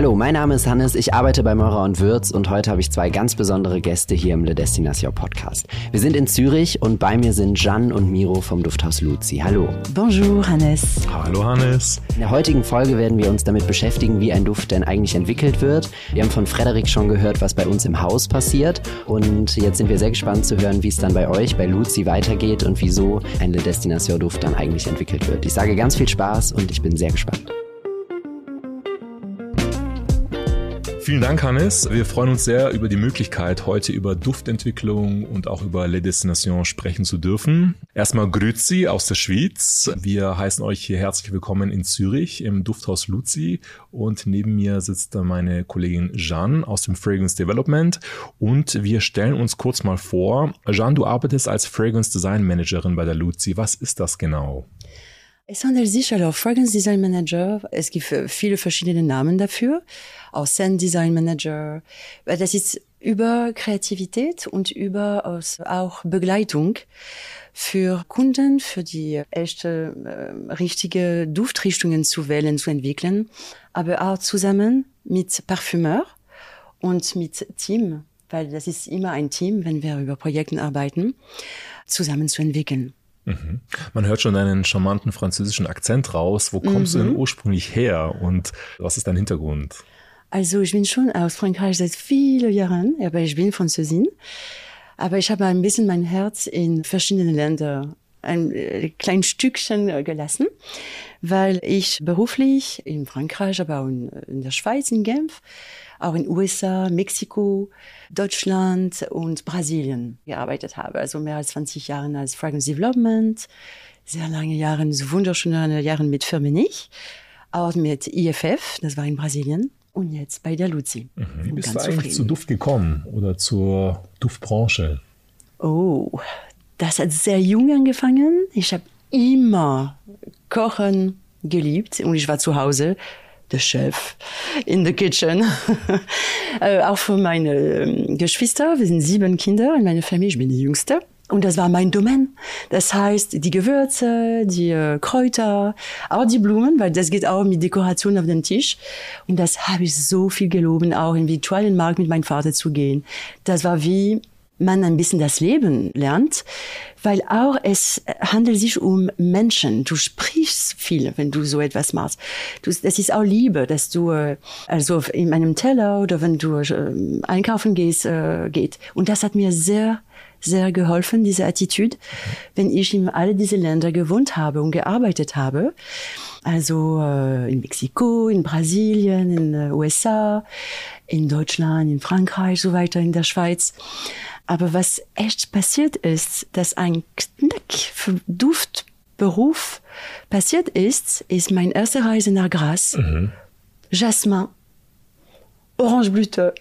Hallo, mein Name ist Hannes, ich arbeite bei Meurer und Würz und heute habe ich zwei ganz besondere Gäste hier im Le Destination Podcast. Wir sind in Zürich und bei mir sind Jeanne und Miro vom Dufthaus Luzi. Hallo. Bonjour, Hannes. Hallo, Hannes. In der heutigen Folge werden wir uns damit beschäftigen, wie ein Duft denn eigentlich entwickelt wird. Wir haben von Frederik schon gehört, was bei uns im Haus passiert und jetzt sind wir sehr gespannt zu hören, wie es dann bei euch, bei Luzi weitergeht und wieso ein Le Destination Duft dann eigentlich entwickelt wird. Ich sage ganz viel Spaß und ich bin sehr gespannt. Vielen Dank, Hannes. Wir freuen uns sehr über die Möglichkeit, heute über Duftentwicklung und auch über Les Destinations sprechen zu dürfen. Erstmal Grüezi aus der Schweiz. Wir heißen euch hier herzlich willkommen in Zürich im Dufthaus Luzi und neben mir sitzt meine Kollegin Jeanne aus dem Fragrance Development und wir stellen uns kurz mal vor. Jeanne, du arbeitest als Fragrance Design Managerin bei der Luzi. Was ist das genau? Es handelt sich also Fragrance Design Manager. Es gibt viele verschiedene Namen dafür. Auch Scent Design Manager. Das ist über Kreativität und über auch Begleitung für Kunden, für die echte, äh, richtige Duftrichtungen zu wählen, zu entwickeln, aber auch zusammen mit Parfümeur und mit Team, weil das ist immer ein Team, wenn wir über Projekten arbeiten, zusammen zu entwickeln. Mhm. Man hört schon deinen charmanten französischen Akzent raus. Wo kommst mhm. du denn mhm. ursprünglich her und was ist dein Hintergrund? Also ich bin schon aus Frankreich seit vielen Jahren, aber ich bin Französin. Aber ich habe ein bisschen mein Herz in verschiedene Länder ein äh, kleines Stückchen äh, gelassen, weil ich beruflich in Frankreich, aber auch in, in der Schweiz, in Genf, auch in USA, Mexiko, Deutschland und Brasilien gearbeitet habe. Also mehr als 20 Jahre als Fragrance Development, sehr lange Jahre, so wunderschöne Jahre mit Firmenich, auch mit IFF, das war in Brasilien. Und jetzt bei der Luzi. Mhm. Wie bist du eigentlich zufrieden. zu Duft gekommen oder zur Duftbranche? Oh, das hat sehr jung angefangen. Ich habe immer Kochen geliebt und ich war zu Hause der Chef in the kitchen. äh, auch für meine ähm, Geschwister, wir sind sieben Kinder in meiner Familie, ich bin die Jüngste. Und das war mein Domain. Das heißt, die Gewürze, die äh, Kräuter, auch die Blumen, weil das geht auch mit Dekoration auf den Tisch. Und das habe ich so viel geloben, auch in virtuellen Markt mit meinem Vater zu gehen. Das war wie man ein bisschen das Leben lernt, weil auch es handelt sich um Menschen. Du sprichst viel, wenn du so etwas machst. Du, das ist auch Liebe, dass du äh, also in einem Teller oder wenn du äh, einkaufen gehst äh, geht. Und das hat mir sehr sehr geholfen, diese Attitüde, wenn ich in alle diese Länder gewohnt habe und gearbeitet habe. Also äh, in Mexiko, in Brasilien, in den USA, in Deutschland, in Frankreich, so weiter, in der Schweiz. Aber was echt passiert ist, dass ein Knack für Duftberuf passiert ist, ist meine erste Reise nach Gras. Mhm. Jasmin, Orangeblüte.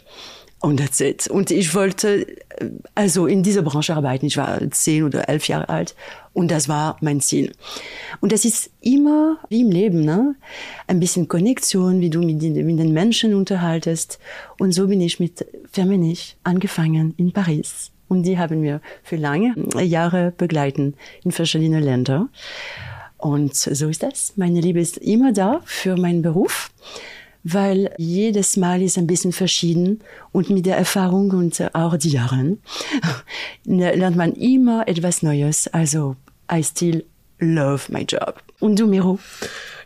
Und that's it. Und ich wollte also in dieser Branche arbeiten. Ich war zehn oder elf Jahre alt und das war mein Ziel. Und das ist immer wie im Leben, ne? Ein bisschen Konnektion, wie du mit den, mit den Menschen unterhaltest. Und so bin ich mit Firmenich angefangen in Paris. Und die haben wir für lange Jahre begleiten in verschiedene Länder. Und so ist das. Meine Liebe ist immer da für meinen Beruf weil jedes Mal ist ein bisschen verschieden und mit der Erfahrung und auch die Jahren lernt man immer etwas Neues. Also I still love my job. Und du, Miro?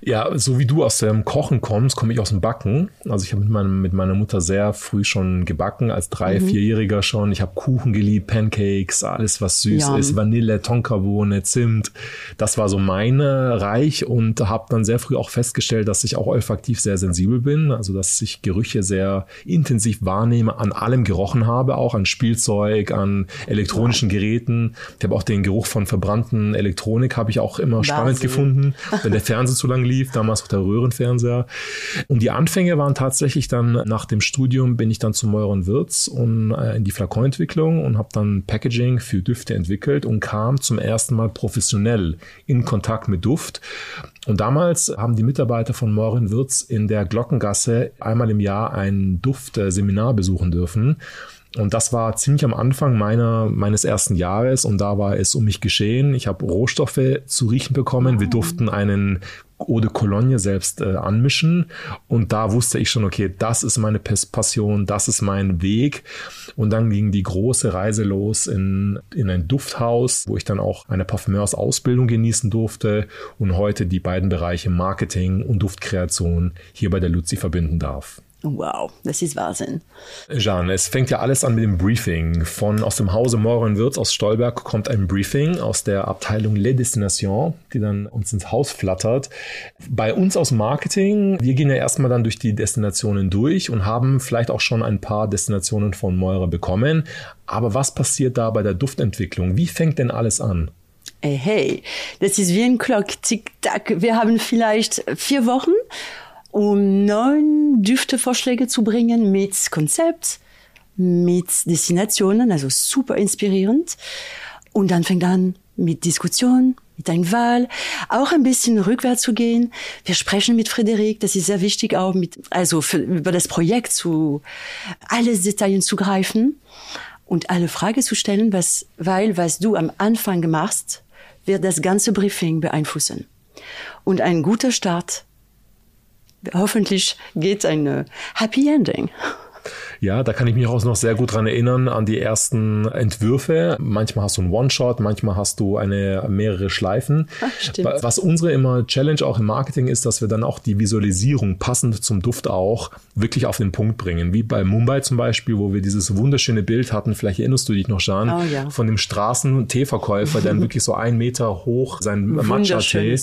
Ja, so wie du aus dem Kochen kommst, komme ich aus dem Backen. Also ich habe mit, meinem, mit meiner Mutter sehr früh schon gebacken, als drei-, mhm. vierjähriger schon. Ich habe Kuchen geliebt, Pancakes, alles was süß ja. ist, Vanille, Tonkabohne, Zimt. Das war so meine Reich und habe dann sehr früh auch festgestellt, dass ich auch olfaktiv sehr sensibel bin. Also dass ich Gerüche sehr intensiv wahrnehme, an allem gerochen habe, auch an Spielzeug, an elektronischen. Geräten. Ich habe auch den Geruch von verbrannten Elektronik habe ich auch immer Wahnsinn. spannend gefunden, wenn der Fernseher zu lange lief, damals auch der Röhrenfernseher. Und die Anfänge waren tatsächlich dann nach dem Studium bin ich dann zu Meuron Wirtz und äh, in die Flakonentwicklung und habe dann Packaging für Düfte entwickelt und kam zum ersten Mal professionell in Kontakt mit Duft. Und damals haben die Mitarbeiter von Morin Wirtz in der Glockengasse einmal im Jahr ein Duftseminar besuchen dürfen. Und das war ziemlich am Anfang meiner, meines ersten Jahres und da war es um mich geschehen. Ich habe Rohstoffe zu riechen bekommen. Wir durften einen Eau de Cologne selbst äh, anmischen. Und da wusste ich schon, okay, das ist meine Passion, das ist mein Weg. Und dann ging die große Reise los in, in ein Dufthaus, wo ich dann auch eine Parfümeursausbildung genießen durfte und heute die beiden Bereiche Marketing und Duftkreation hier bei der Luzi verbinden darf. Wow, das ist Wahnsinn. Jeanne, es fängt ja alles an mit dem Briefing. Von aus dem Hause Morin Wirtz aus Stolberg kommt ein Briefing aus der Abteilung Les Destinations, die dann uns ins Haus flattert. Bei uns aus Marketing, wir gehen ja erstmal dann durch die Destinationen durch und haben vielleicht auch schon ein paar Destinationen von Moira bekommen. Aber was passiert da bei der Duftentwicklung? Wie fängt denn alles an? Hey, hey, das ist wie ein Glock, tick-tack. Wir haben vielleicht vier Wochen um neun Düftevorschläge zu bringen mit Konzept, mit Destinationen, also super inspirierend. Und dann fängt an mit Diskussion, mit einer Wahl, auch ein bisschen rückwärts zu gehen. Wir sprechen mit Frederik, das ist sehr wichtig, auch mit, also für, über das Projekt zu, alles Details zu greifen und alle Fragen zu stellen, was, weil was du am Anfang machst, wird das ganze Briefing beeinflussen. Und ein guter Start hoffentlich geht ein Happy Ending. Ja, da kann ich mich auch noch sehr gut dran erinnern an die ersten Entwürfe. Manchmal hast du einen One-Shot, manchmal hast du eine mehrere Schleifen. Ach, Was unsere immer Challenge auch im Marketing ist, dass wir dann auch die Visualisierung passend zum Duft auch wirklich auf den Punkt bringen. Wie bei Mumbai zum Beispiel, wo wir dieses wunderschöne Bild hatten, vielleicht erinnerst du dich noch, Jean, oh, ja. von dem Straßen-Teeverkäufer, der wirklich so einen Meter hoch seinen Matcha-Tee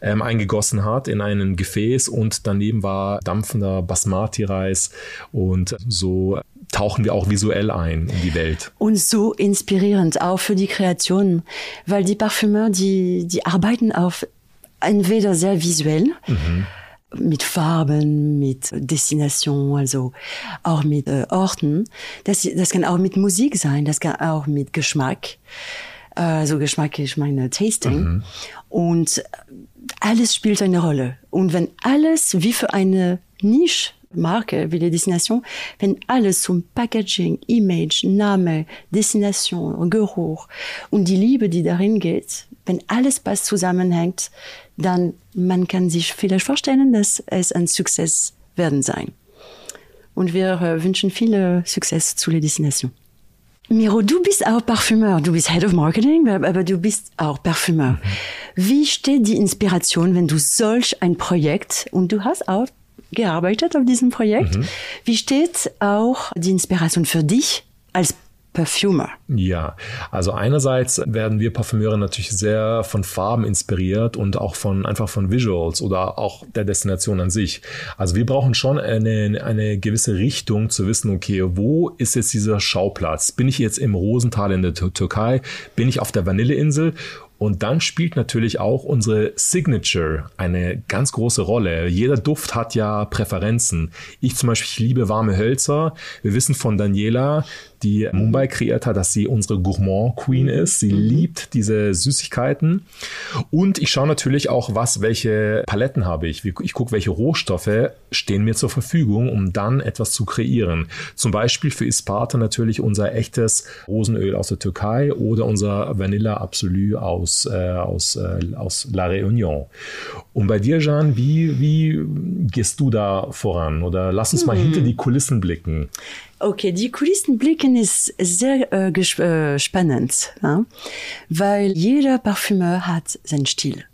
ähm, eingegossen hat in ein Gefäß und daneben war dampfender Basmati-Reis und so tauchen wir auch visuell ein in die Welt. Und so inspirierend auch für die Kreation, weil die Parfümeur, die, die arbeiten auf entweder sehr visuell, mhm. mit Farben, mit Destination, also auch mit äh, Orten. Das, das kann auch mit Musik sein, das kann auch mit Geschmack. Also Geschmack, ich meine Tasting. Mhm. Und alles spielt eine Rolle. Und wenn alles wie für eine Nische Marke wie die Destination, wenn alles zum Packaging, Image, Name, Destination, Geruch und die Liebe, die darin geht, wenn alles passt zusammenhängt, dann man kann sich vielleicht vorstellen, dass es ein Success werden sein. Und wir äh, wünschen viel Success zu der Destination. Miro, du bist auch Parfümeur, du bist Head of Marketing, aber du bist auch Parfümeur. Mhm. Wie steht die Inspiration, wenn du solch ein Projekt und du hast auch gearbeitet auf diesem Projekt. Mhm. Wie steht auch die Inspiration für dich als Perfumer? Ja, also einerseits werden wir Parfümeure natürlich sehr von Farben inspiriert und auch von einfach von Visuals oder auch der Destination an sich. Also wir brauchen schon eine, eine gewisse Richtung zu wissen, okay, wo ist jetzt dieser Schauplatz? Bin ich jetzt im Rosental in der Türkei? Bin ich auf der Vanilleinsel? Und dann spielt natürlich auch unsere Signature eine ganz große Rolle. Jeder Duft hat ja Präferenzen. Ich zum Beispiel, liebe warme Hölzer. Wir wissen von Daniela, die Mumbai kreiert hat, dass sie unsere Gourmand Queen ist. Sie mhm. liebt diese Süßigkeiten. Und ich schaue natürlich auch, was, welche Paletten habe ich. Ich gucke, welche Rohstoffe stehen mir zur Verfügung, um dann etwas zu kreieren. Zum Beispiel für Isparta natürlich unser echtes Rosenöl aus der Türkei oder unser Vanilla Absolu aus, äh, aus, äh, aus La Réunion. Und bei dir, Jean, wie, wie gehst du da voran? Oder lass uns mal mhm. hinter die Kulissen blicken. Okay, die Kulissen blicken ist sehr äh, äh, spannend, ja? weil jeder Parfümeur hat seinen Stil.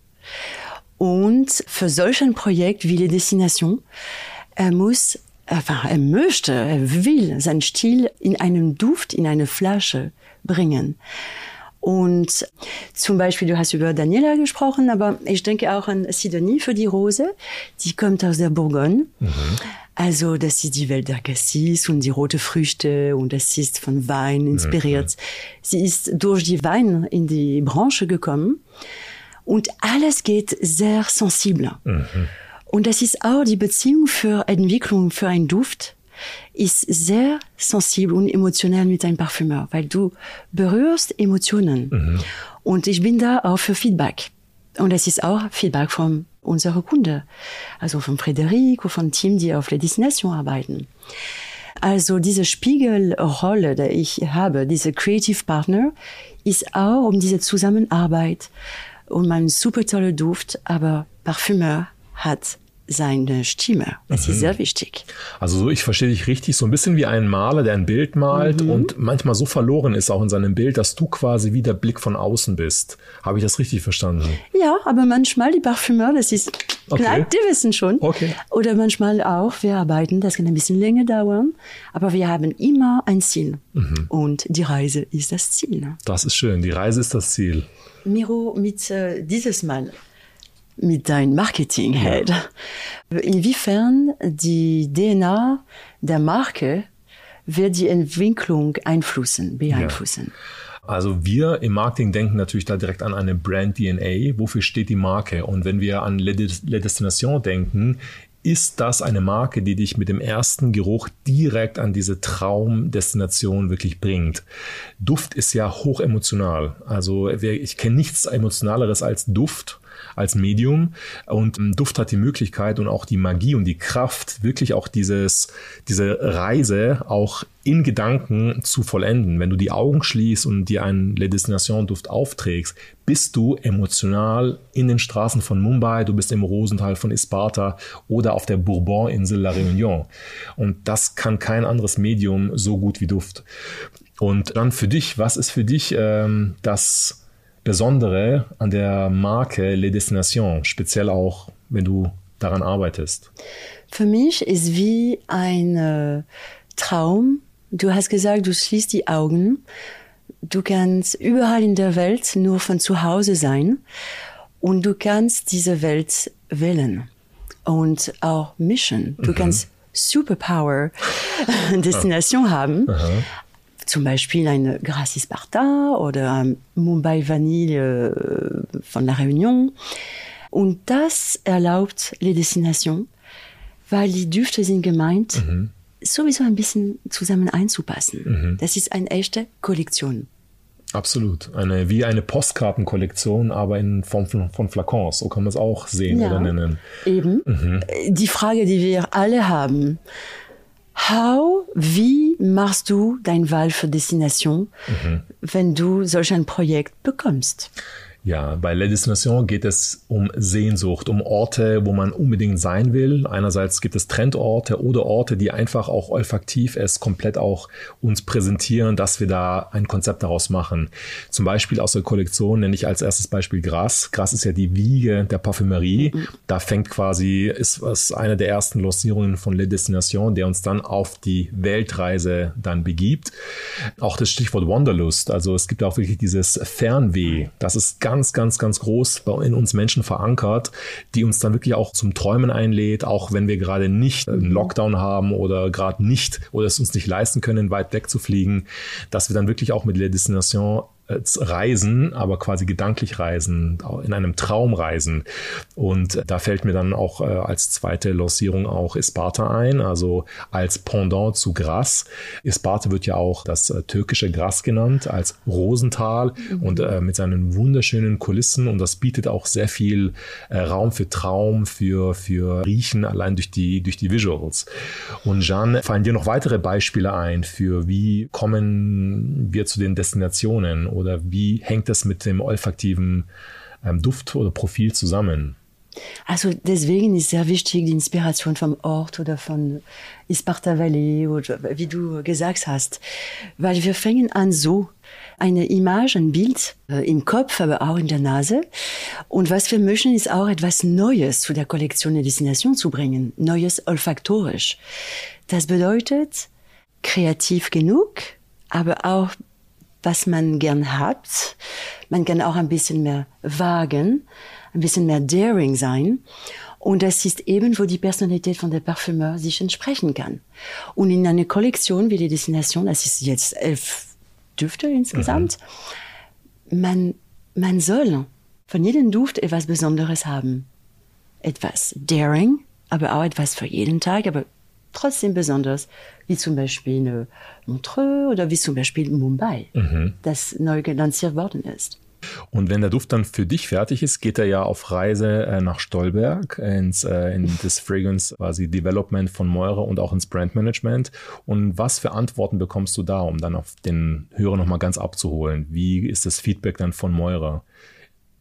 Und für solch ein Projekt wie die Destination, er muss, enfin, er möchte, er will seinen Stil in einen Duft, in eine Flasche bringen. Und zum Beispiel, du hast über Daniela gesprochen, aber ich denke auch an Sidonie für die Rose. Die kommt aus der Bourgogne. Mhm. Also, das ist die Welt der Cassis und die rote Früchte und das ist von Wein inspiriert. Mhm. Sie ist durch die Wein in die Branche gekommen und alles geht sehr sensibel. Mhm. Und das ist auch die Beziehung für Entwicklung, für einen Duft, ist sehr sensibel und emotionell mit einem Parfümeur, weil du berührst Emotionen. Mhm. Und ich bin da auch für Feedback. Und es ist auch Feedback von unsere Kunde, also von Frederik oder von Team, die auf der Destination arbeiten. Also diese Spiegelrolle, die ich habe, diese Creative Partner, ist auch um diese Zusammenarbeit und mein super toller Duft, aber Parfümeur hat seine Stimme. Das mhm. ist sehr wichtig. Also so, ich verstehe dich richtig, so ein bisschen wie ein Maler, der ein Bild malt mhm. und manchmal so verloren ist auch in seinem Bild, dass du quasi wie der Blick von außen bist. Habe ich das richtig verstanden? Ja, aber manchmal die Parfümeur, das ist okay. klar, die wissen schon. Okay. Oder manchmal auch, wir arbeiten, das kann ein bisschen länger dauern, aber wir haben immer ein Ziel. Mhm. Und die Reise ist das Ziel. Das ist schön, die Reise ist das Ziel. Miro, mit äh, dieses Mal mit dein Marketing-Head. Ja. Inwiefern die DNA der Marke wird die Entwicklung einflussen, beeinflussen? Ja. Also wir im Marketing denken natürlich da direkt an eine Brand DNA. Wofür steht die Marke? Und wenn wir an Le, Destination denken, ist das eine Marke, die dich mit dem ersten Geruch direkt an diese Traumdestination wirklich bringt. Duft ist ja hoch emotional. Also ich kenne nichts emotionaleres als Duft als Medium. Und ähm, Duft hat die Möglichkeit und auch die Magie und die Kraft, wirklich auch dieses, diese Reise auch in Gedanken zu vollenden. Wenn du die Augen schließt und dir einen Le Destination Duft aufträgst, bist du emotional in den Straßen von Mumbai, du bist im Rosental von Isparta oder auf der Bourbon-Insel La Réunion. Und das kann kein anderes Medium so gut wie Duft. Und dann für dich, was ist für dich ähm, das Besondere an der Marke Les Destinations, speziell auch, wenn du daran arbeitest? Für mich ist wie ein äh, Traum. Du hast gesagt, du schließt die Augen. Du kannst überall in der Welt nur von zu Hause sein und du kannst diese Welt wählen und auch mischen. Du mhm. kannst Superpower Destination haben, Aha zum Beispiel eine Gracie Sparta oder ein Mumbai Vanille äh, von La Réunion. Und das erlaubt les Destinations, weil die Düfte sind gemeint, mhm. sowieso ein bisschen zusammen einzupassen. Mhm. Das ist eine echte Kollektion. Absolut. Eine, wie eine Postkartenkollektion, aber in Form von, von Flakons. So kann man es auch sehen ja, oder nennen. Eben. Mhm. Die Frage, die wir alle haben, How, wie machst du dein Wahl für Destination, mhm. wenn du solch ein Projekt bekommst? Ja, bei La Destination geht es um Sehnsucht, um Orte, wo man unbedingt sein will. Einerseits gibt es Trendorte oder Orte, die einfach auch olfaktiv es komplett auch uns präsentieren, dass wir da ein Konzept daraus machen. Zum Beispiel aus der Kollektion nenne ich als erstes Beispiel Gras. Gras ist ja die Wiege der Parfümerie. Mhm. Da fängt quasi, ist was eine der ersten Lancierungen von La Destination, der uns dann auf die Weltreise dann begibt. Auch das Stichwort Wanderlust. Also es gibt auch wirklich dieses Fernweh. Das ist ganz ganz, ganz, ganz groß in uns Menschen verankert, die uns dann wirklich auch zum Träumen einlädt, auch wenn wir gerade nicht einen Lockdown haben oder gerade nicht oder es uns nicht leisten können, weit weg zu fliegen, dass wir dann wirklich auch mit der Destination reisen, aber quasi gedanklich reisen, in einem Traum reisen. Und da fällt mir dann auch äh, als zweite Lancierung auch Isparta ein, also als Pendant zu Gras. Isparta wird ja auch das äh, türkische Gras genannt, als Rosental mhm. und äh, mit seinen wunderschönen Kulissen. Und das bietet auch sehr viel äh, Raum für Traum, für, für Riechen, allein durch die, durch die Visuals. Und Jean, fallen dir noch weitere Beispiele ein für wie kommen wir zu den Destinationen oder wie hängt das mit dem olfaktiven ähm, Duft oder Profil zusammen? Also deswegen ist sehr wichtig die Inspiration vom Ort oder von Isparta Valley oder wie du gesagt hast, weil wir fangen an so eine Image, ein Bild äh, im Kopf, aber auch in der Nase. Und was wir möchten, ist auch etwas Neues zu der Kollektion der Destination zu bringen, Neues olfaktorisch. Das bedeutet kreativ genug, aber auch was man gern hat. Man kann auch ein bisschen mehr wagen, ein bisschen mehr daring sein. Und das ist eben, wo die Personalität von der Parfümeur sich entsprechen kann. Und in einer Kollektion wie die Destination, das ist jetzt elf Düfte insgesamt, mhm. man, man soll von jedem Duft etwas Besonderes haben. Etwas daring, aber auch etwas für jeden Tag, aber trotzdem besonders, wie zum Beispiel eine Montreux oder wie zum Beispiel Mumbai, mhm. das neu gelanciert worden ist. Und wenn der Duft dann für dich fertig ist, geht er ja auf Reise äh, nach Stolberg ins äh, in das Fragrance quasi Development von Meure und auch ins Brand Management. Und was für Antworten bekommst du da, um dann auf den Hörer nochmal ganz abzuholen? Wie ist das Feedback dann von Meure?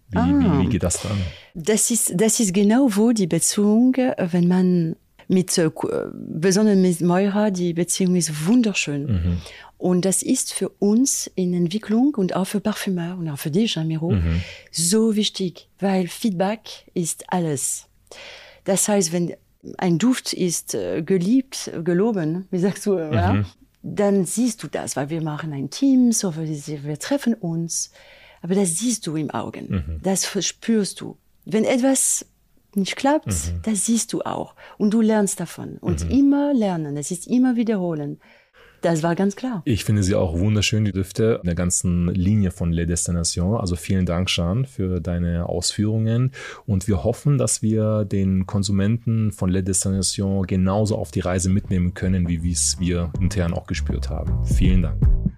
Wie, ah, wie, wie geht das dann? Das ist, das ist genau wo die Beziehung, wenn man mit äh, besonders mit Moira, die Beziehung ist wunderschön. Mhm. Und das ist für uns in Entwicklung und auch für Parfümeur und auch für dich, Jean Miro, mhm. so wichtig, weil Feedback ist alles. Das heißt, wenn ein Duft ist äh, geliebt, geloben, wie sagst du, mhm. ja, dann siehst du das, weil wir machen ein Team, so wir, wir treffen uns, aber das siehst du im Augen, mhm. das spürst du. Wenn etwas nicht klappt, mhm. das siehst du auch und du lernst davon und mhm. immer lernen, es ist immer wiederholen. Das war ganz klar. Ich finde sie auch wunderschön, die Düfte in der ganzen Linie von Les Destinations. Also vielen Dank, Jean, für deine Ausführungen. Und wir hoffen, dass wir den Konsumenten von Les Destinations genauso auf die Reise mitnehmen können, wie es wir intern auch gespürt haben. Vielen Dank.